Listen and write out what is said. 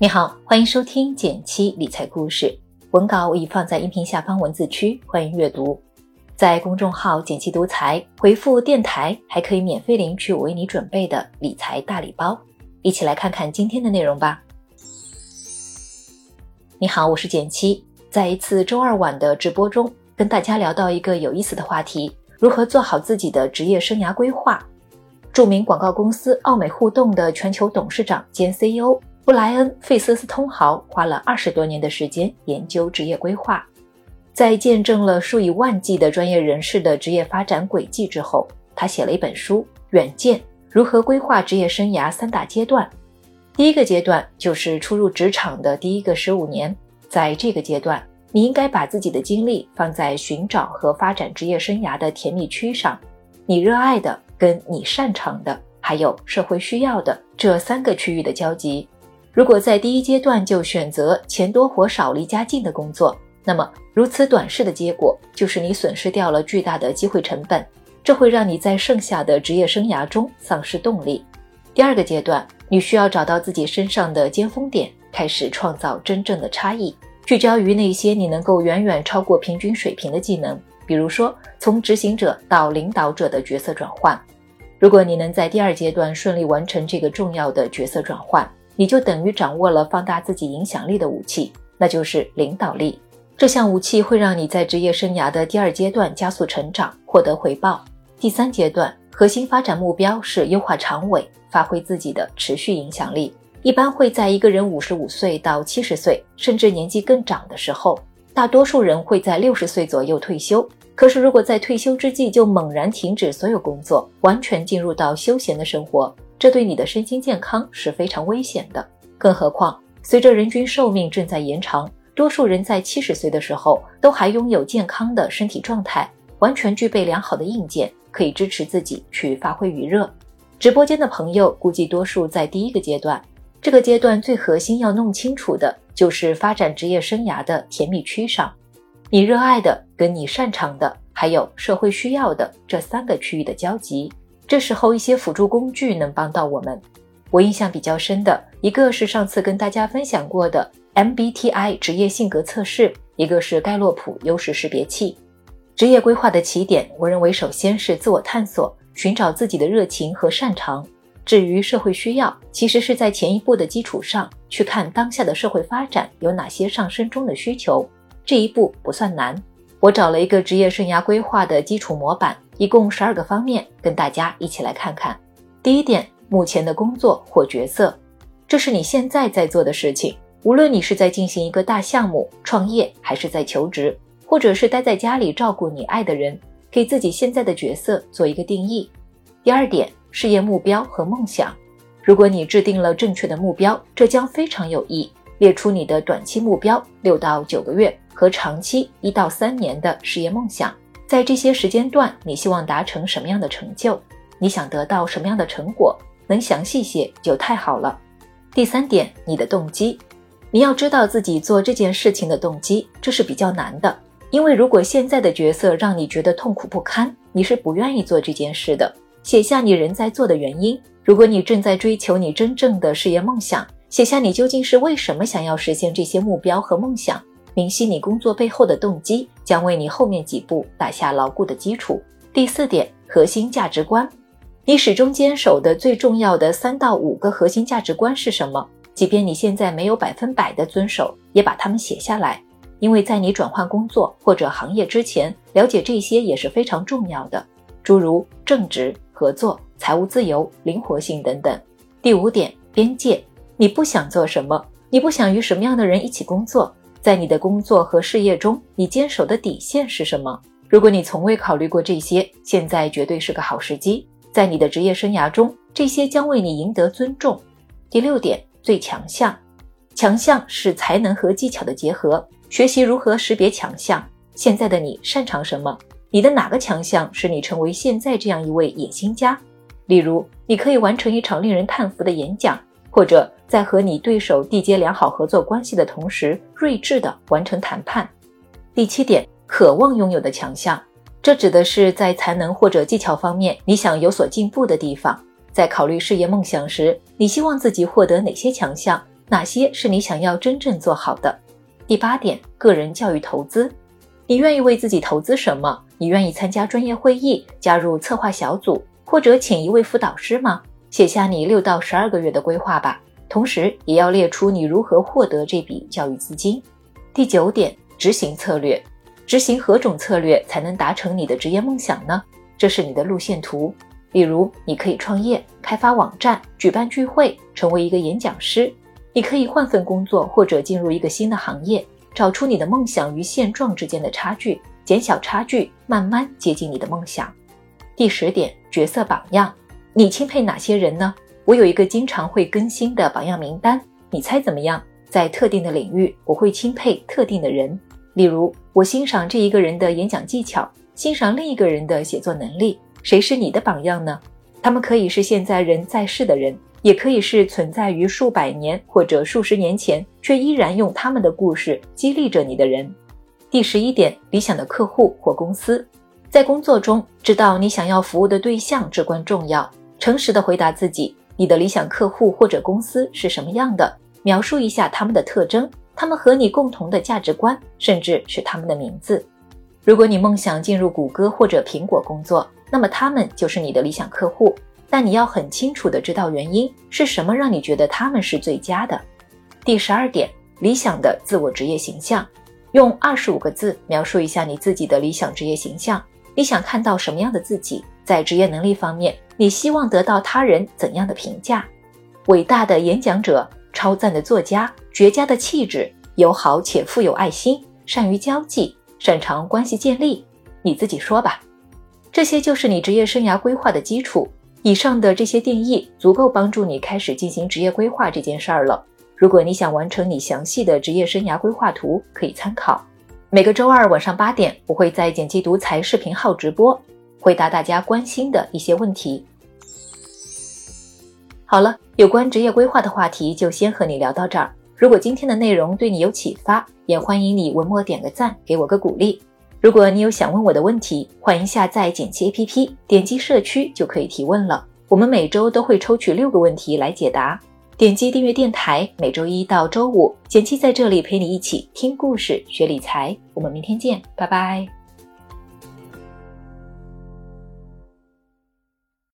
你好，欢迎收听减七理财故事。文稿我已放在音频下方文字区，欢迎阅读。在公众号“减七独裁回复“电台”，还可以免费领取我为你准备的理财大礼包。一起来看看今天的内容吧。你好，我是减七。在一次周二晚的直播中，跟大家聊到一个有意思的话题：如何做好自己的职业生涯规划。著名广告公司奥美互动的全球董事长兼 CEO。布莱恩·费斯斯通豪花了二十多年的时间研究职业规划，在见证了数以万计的专业人士的职业发展轨迹之后，他写了一本书《远见：如何规划职业生涯三大阶段》。第一个阶段就是初入职场的第一个十五年，在这个阶段，你应该把自己的精力放在寻找和发展职业生涯的甜蜜区上，你热爱的、跟你擅长的，还有社会需要的这三个区域的交集。如果在第一阶段就选择钱多活少、离家近的工作，那么如此短视的结果就是你损失掉了巨大的机会成本，这会让你在剩下的职业生涯中丧失动力。第二个阶段，你需要找到自己身上的尖峰点，开始创造真正的差异，聚焦于那些你能够远远超过平均水平的技能，比如说从执行者到领导者的角色转换。如果你能在第二阶段顺利完成这个重要的角色转换，你就等于掌握了放大自己影响力的武器，那就是领导力。这项武器会让你在职业生涯的第二阶段加速成长，获得回报。第三阶段核心发展目标是优化长尾，发挥自己的持续影响力。一般会在一个人五十五岁到七十岁，甚至年纪更长的时候。大多数人会在六十岁左右退休。可是，如果在退休之际就猛然停止所有工作，完全进入到休闲的生活，这对你的身心健康是非常危险的。更何况，随着人均寿命正在延长，多数人在七十岁的时候都还拥有健康的身体状态，完全具备良好的硬件，可以支持自己去发挥余热。直播间的朋友估计多数在第一个阶段，这个阶段最核心要弄清楚的就是发展职业生涯的甜蜜区上，你热爱的、跟你擅长的，还有社会需要的这三个区域的交集。这时候，一些辅助工具能帮到我们。我印象比较深的一个是上次跟大家分享过的 MBTI 职业性格测试，一个是盖洛普优势识别器。职业规划的起点，我认为首先是自我探索，寻找自己的热情和擅长。至于社会需要，其实是在前一步的基础上去看当下的社会发展有哪些上升中的需求。这一步不算难。我找了一个职业生涯规划的基础模板。一共十二个方面，跟大家一起来看看。第一点，目前的工作或角色，这是你现在在做的事情。无论你是在进行一个大项目、创业，还是在求职，或者是待在家里照顾你爱的人，给自己现在的角色做一个定义。第二点，事业目标和梦想。如果你制定了正确的目标，这将非常有益。列出你的短期目标六到九个月和长期一到三年的事业梦想。在这些时间段，你希望达成什么样的成就？你想得到什么样的成果？能详细些就太好了。第三点，你的动机，你要知道自己做这件事情的动机，这是比较难的。因为如果现在的角色让你觉得痛苦不堪，你是不愿意做这件事的。写下你仍在做的原因。如果你正在追求你真正的事业梦想，写下你究竟是为什么想要实现这些目标和梦想。明晰你工作背后的动机，将为你后面几步打下牢固的基础。第四点，核心价值观，你始终坚守的最重要的三到五个核心价值观是什么？即便你现在没有百分百的遵守，也把它们写下来，因为在你转换工作或者行业之前，了解这些也是非常重要的。诸如正直、合作、财务自由、灵活性等等。第五点，边界，你不想做什么？你不想与什么样的人一起工作？在你的工作和事业中，你坚守的底线是什么？如果你从未考虑过这些，现在绝对是个好时机。在你的职业生涯中，这些将为你赢得尊重。第六点，最强项，强项是才能和技巧的结合。学习如何识别强项。现在的你擅长什么？你的哪个强项使你成为现在这样一位野心家？例如，你可以完成一场令人叹服的演讲。或者在和你对手缔结良好合作关系的同时，睿智地完成谈判。第七点，渴望拥有的强项，这指的是在才能或者技巧方面你想有所进步的地方。在考虑事业梦想时，你希望自己获得哪些强项，哪些是你想要真正做好的？第八点，个人教育投资，你愿意为自己投资什么？你愿意参加专业会议，加入策划小组，或者请一位辅导师吗？写下你六到十二个月的规划吧，同时也要列出你如何获得这笔教育资金。第九点，执行策略，执行何种策略才能达成你的职业梦想呢？这是你的路线图。例如，你可以创业、开发网站、举办聚会、成为一个演讲师；你可以换份工作，或者进入一个新的行业，找出你的梦想与现状之间的差距，减小差距，慢慢接近你的梦想。第十点，角色榜样，你钦佩哪些人呢？我有一个经常会更新的榜样名单，你猜怎么样？在特定的领域，我会钦佩特定的人，例如，我欣赏这一个人的演讲技巧，欣赏另一个人的写作能力。谁是你的榜样呢？他们可以是现在人在世的人，也可以是存在于数百年或者数十年前，却依然用他们的故事激励着你的人。第十一点，理想的客户或公司，在工作中知道你想要服务的对象至关重要。诚实的回答自己，你的理想客户或者公司是什么样的？描述一下他们的特征，他们和你共同的价值观，甚至是他们的名字。如果你梦想进入谷歌或者苹果工作，那么他们就是你的理想客户，但你要很清楚的知道原因是什么让你觉得他们是最佳的。第十二点，理想的自我职业形象，用二十五个字描述一下你自己的理想职业形象。你想看到什么样的自己？在职业能力方面，你希望得到他人怎样的评价？伟大的演讲者，超赞的作家，绝佳的气质，友好且富有爱心，善于交际，擅长关系建立。你自己说吧。这些就是你职业生涯规划的基础。以上的这些定义足够帮助你开始进行职业规划这件事儿了。如果你想完成你详细的职业生涯规划图，可以参考。每个周二晚上八点，我会在剪辑独裁视频号直播，回答大家关心的一些问题。好了，有关职业规划的话题就先和你聊到这儿。如果今天的内容对你有启发，也欢迎你文末点个赞，给我个鼓励。如果你有想问我的问题，欢迎下载简七 APP，点击社区就可以提问了。我们每周都会抽取六个问题来解答。点击订阅电台，每周一到周五，简七在这里陪你一起听故事、学理财。我们明天见，拜拜。